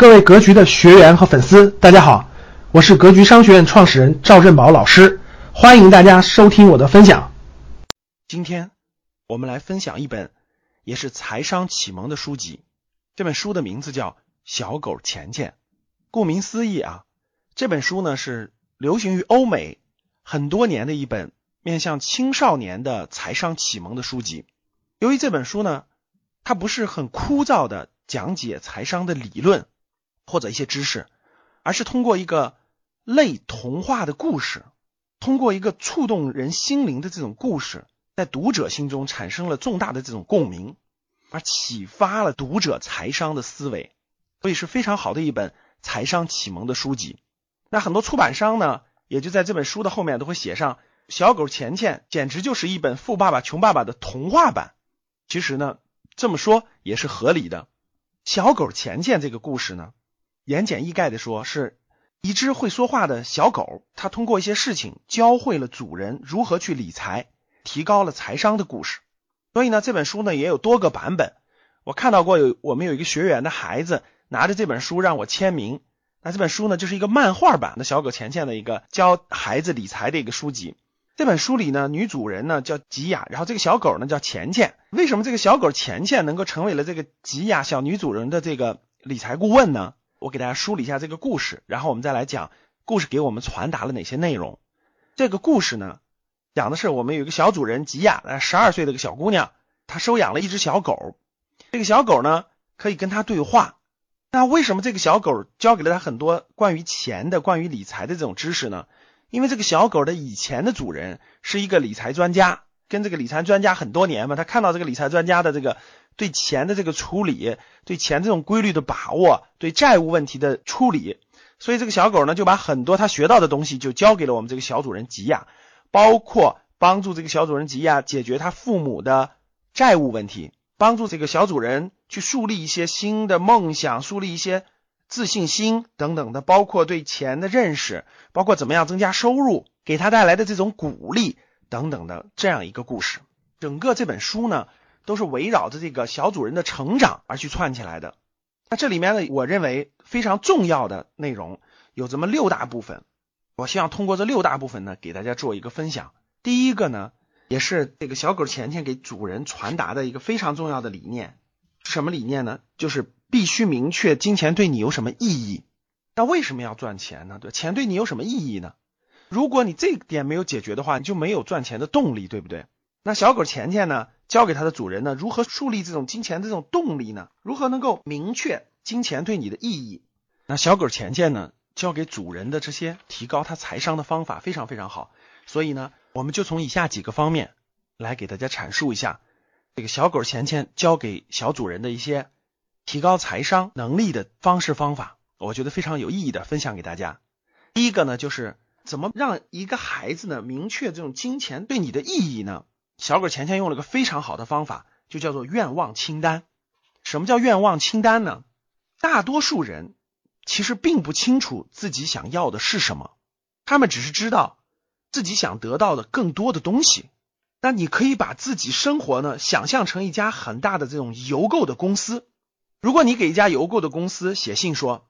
各位格局的学员和粉丝，大家好，我是格局商学院创始人赵振宝老师，欢迎大家收听我的分享。今天我们来分享一本也是财商启蒙的书籍，这本书的名字叫《小狗钱钱》。顾名思义啊，这本书呢是流行于欧美很多年的一本面向青少年的财商启蒙的书籍。由于这本书呢，它不是很枯燥的讲解财商的理论。或者一些知识，而是通过一个类童话的故事，通过一个触动人心灵的这种故事，在读者心中产生了重大的这种共鸣，而启发了读者财商的思维，所以是非常好的一本财商启蒙的书籍。那很多出版商呢，也就在这本书的后面都会写上“小狗钱钱”，简直就是一本富爸爸穷爸爸的童话版。其实呢，这么说也是合理的。小狗钱钱这个故事呢。言简意赅的说，是一只会说话的小狗，它通过一些事情教会了主人如何去理财，提高了财商的故事。所以呢，这本书呢也有多个版本。我看到过有我们有一个学员的孩子拿着这本书让我签名。那这本书呢就是一个漫画版的小狗钱钱的一个教孩子理财的一个书籍。这本书里呢，女主人呢叫吉雅，然后这个小狗呢叫钱钱。为什么这个小狗钱钱能够成为了这个吉雅小女主人的这个理财顾问呢？我给大家梳理一下这个故事，然后我们再来讲故事给我们传达了哪些内容。这个故事呢，讲的是我们有一个小主人吉亚，十二岁的一个小姑娘，她收养了一只小狗。这个小狗呢，可以跟她对话。那为什么这个小狗教给了她很多关于钱的、关于理财的这种知识呢？因为这个小狗的以前的主人是一个理财专家，跟这个理财专家很多年嘛，他看到这个理财专家的这个。对钱的这个处理，对钱这种规律的把握，对债务问题的处理，所以这个小狗呢就把很多他学到的东西就交给了我们这个小主人吉亚，包括帮助这个小主人吉亚解决他父母的债务问题，帮助这个小主人去树立一些新的梦想，树立一些自信心等等的，包括对钱的认识，包括怎么样增加收入，给他带来的这种鼓励等等的这样一个故事。整个这本书呢。都是围绕着这个小主人的成长而去串起来的。那这里面呢，我认为非常重要的内容有这么六大部分。我希望通过这六大部分呢，给大家做一个分享。第一个呢，也是这个小狗钱钱给主人传达的一个非常重要的理念，什么理念呢？就是必须明确金钱对你有什么意义。那为什么要赚钱呢？对，钱对你有什么意义呢？如果你这点没有解决的话，你就没有赚钱的动力，对不对？那小狗钱钱呢？交给他的主人呢？如何树立这种金钱的这种动力呢？如何能够明确金钱对你的意义？那小狗钱钱呢？教给主人的这些提高他财商的方法非常非常好。所以呢，我们就从以下几个方面来给大家阐述一下这个小狗钱钱教给小主人的一些提高财商能力的方式方法，我觉得非常有意义的，分享给大家。第一个呢，就是怎么让一个孩子呢明确这种金钱对你的意义呢？小狗钱钱用了个非常好的方法，就叫做愿望清单。什么叫愿望清单呢？大多数人其实并不清楚自己想要的是什么，他们只是知道自己想得到的更多的东西。那你可以把自己生活呢想象成一家很大的这种邮购的公司。如果你给一家邮购的公司写信说，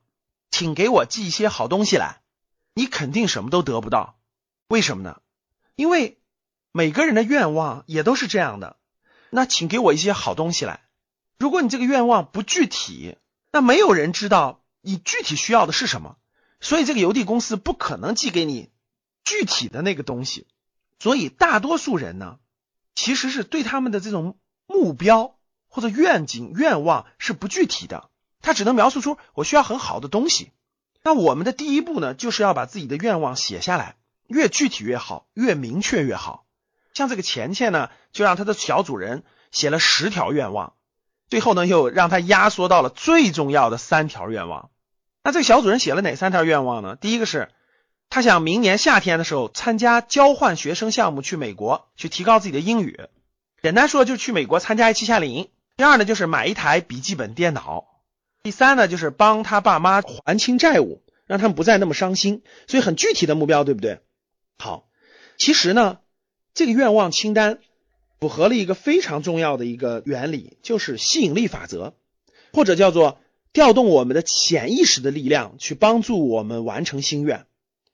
请给我寄一些好东西来，你肯定什么都得不到。为什么呢？因为。每个人的愿望也都是这样的，那请给我一些好东西来。如果你这个愿望不具体，那没有人知道你具体需要的是什么，所以这个邮递公司不可能寄给你具体的那个东西。所以大多数人呢，其实是对他们的这种目标或者愿景、愿望是不具体的，他只能描述出我需要很好的东西。那我们的第一步呢，就是要把自己的愿望写下来，越具体越好，越明确越好。像这个钱钱呢，就让他的小主人写了十条愿望，最后呢又让他压缩到了最重要的三条愿望。那这个小主人写了哪三条愿望呢？第一个是他想明年夏天的时候参加交换学生项目去美国，去提高自己的英语。简单说，就是去美国参加一期夏令营。第二呢，就是买一台笔记本电脑。第三呢，就是帮他爸妈还清债务，让他们不再那么伤心。所以很具体的目标，对不对？好，其实呢。这个愿望清单符合了一个非常重要的一个原理，就是吸引力法则，或者叫做调动我们的潜意识的力量去帮助我们完成心愿，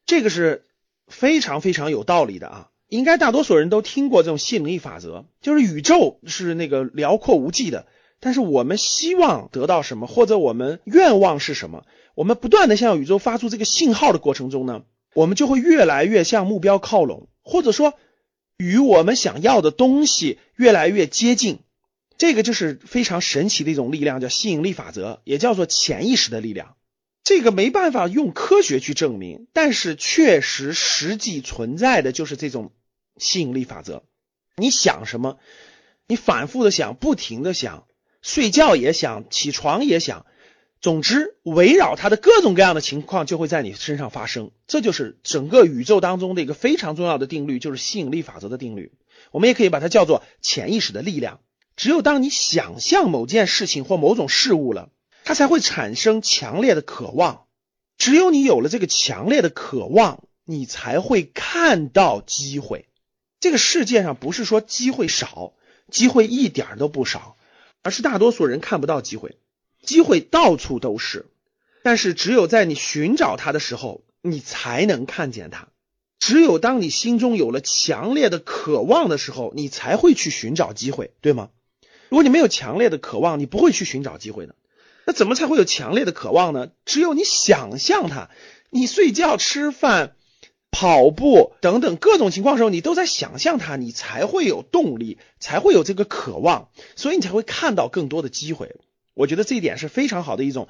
这个是非常非常有道理的啊！应该大多数人都听过这种吸引力法则，就是宇宙是那个辽阔无际的，但是我们希望得到什么，或者我们愿望是什么，我们不断的向宇宙发出这个信号的过程中呢，我们就会越来越向目标靠拢，或者说与我们想要的东西越来越接近。这个就是非常神奇的一种力量，叫吸引力法则，也叫做潜意识的力量。这个没办法用科学去证明，但是确实实际存在的就是这种吸引力法则。你想什么，你反复的想，不停的想，睡觉也想，起床也想，总之围绕它的各种各样的情况就会在你身上发生。这就是整个宇宙当中的一个非常重要的定律，就是吸引力法则的定律。我们也可以把它叫做潜意识的力量。只有当你想象某件事情或某种事物了，它才会产生强烈的渴望。只有你有了这个强烈的渴望，你才会看到机会。这个世界上不是说机会少，机会一点都不少，而是大多数人看不到机会。机会到处都是，但是只有在你寻找它的时候，你才能看见它。只有当你心中有了强烈的渴望的时候，你才会去寻找机会，对吗？如果你没有强烈的渴望，你不会去寻找机会的。那怎么才会有强烈的渴望呢？只有你想象它，你睡觉、吃饭、跑步等等各种情况的时候，你都在想象它，你才会有动力，才会有这个渴望，所以你才会看到更多的机会。我觉得这一点是非常好的一种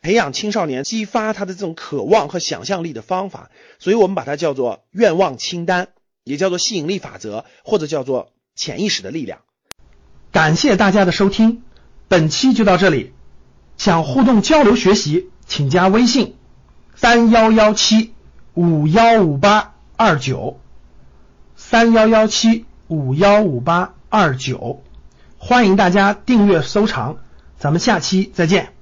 培养青少年、激发他的这种渴望和想象力的方法。所以我们把它叫做愿望清单，也叫做吸引力法则，或者叫做潜意识的力量。感谢大家的收听，本期就到这里。想互动交流学习，请加微信三幺幺七五幺五八二九三幺幺七五幺五八二九，欢迎大家订阅收藏，咱们下期再见。